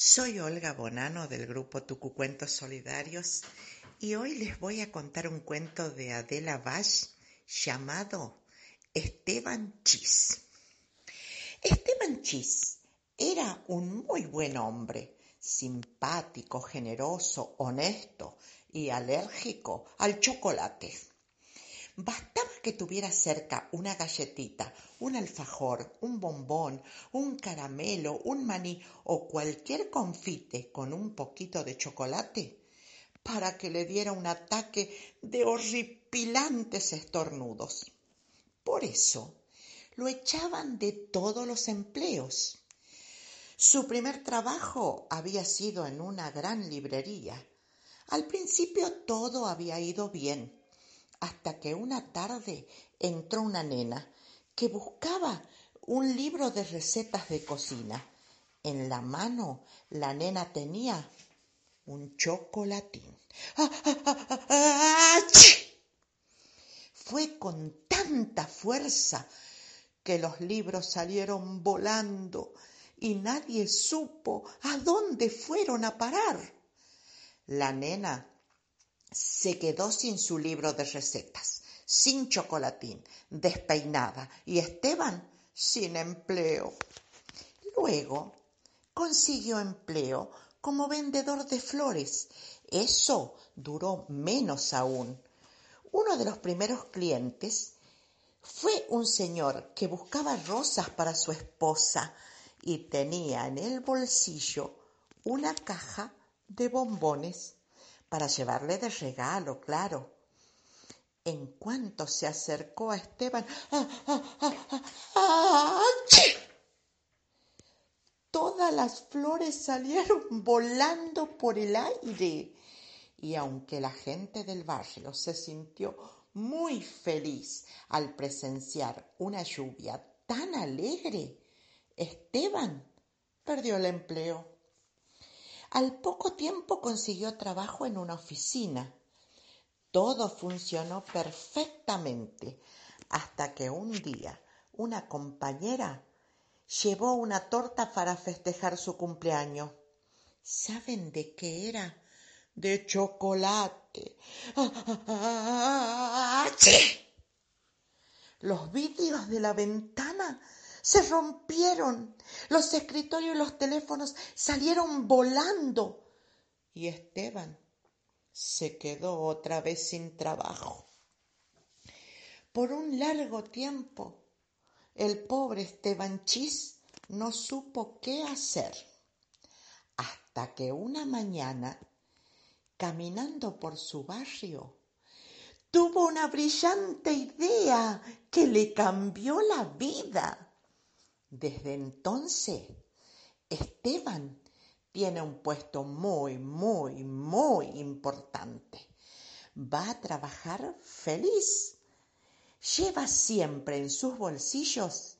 Soy Olga Bonano del grupo Tucucuentos Solidarios y hoy les voy a contar un cuento de Adela Vash llamado Esteban Chis. Esteban Chis era un muy buen hombre, simpático, generoso, honesto y alérgico al chocolate. Bastaba que tuviera cerca una galletita, un alfajor, un bombón, un caramelo, un maní o cualquier confite con un poquito de chocolate para que le diera un ataque de horripilantes estornudos. Por eso lo echaban de todos los empleos. Su primer trabajo había sido en una gran librería. Al principio todo había ido bien hasta que una tarde entró una nena que buscaba un libro de recetas de cocina. En la mano la nena tenía un chocolatín. Fue con tanta fuerza que los libros salieron volando y nadie supo a dónde fueron a parar. La nena se quedó sin su libro de recetas, sin chocolatín, despeinada, y Esteban sin empleo. Luego consiguió empleo como vendedor de flores. Eso duró menos aún. Uno de los primeros clientes fue un señor que buscaba rosas para su esposa y tenía en el bolsillo una caja de bombones para llevarle de regalo, claro. En cuanto se acercó a Esteban, todas las flores salieron volando por el aire. Y aunque la gente del barrio se sintió muy feliz al presenciar una lluvia tan alegre, Esteban perdió el empleo. Al poco tiempo consiguió trabajo en una oficina. Todo funcionó perfectamente hasta que un día una compañera llevó una torta para festejar su cumpleaños. ¿Saben de qué era? De chocolate. Los vidrios de la ventana se rompieron. Los escritorios y los teléfonos salieron volando. Y Esteban se quedó otra vez sin trabajo. Por un largo tiempo, el pobre Esteban Chis no supo qué hacer. Hasta que una mañana, caminando por su barrio, tuvo una brillante idea que le cambió la vida. Desde entonces, Esteban tiene un puesto muy, muy, muy importante. Va a trabajar feliz. Lleva siempre en sus bolsillos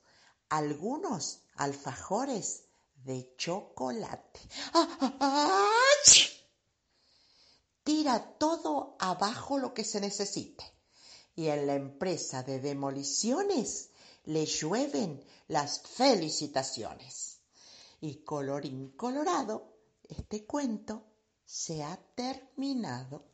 algunos alfajores de chocolate. Tira todo abajo lo que se necesite. Y en la empresa de demoliciones le llueven las felicitaciones. Y colorín colorado, este cuento se ha terminado.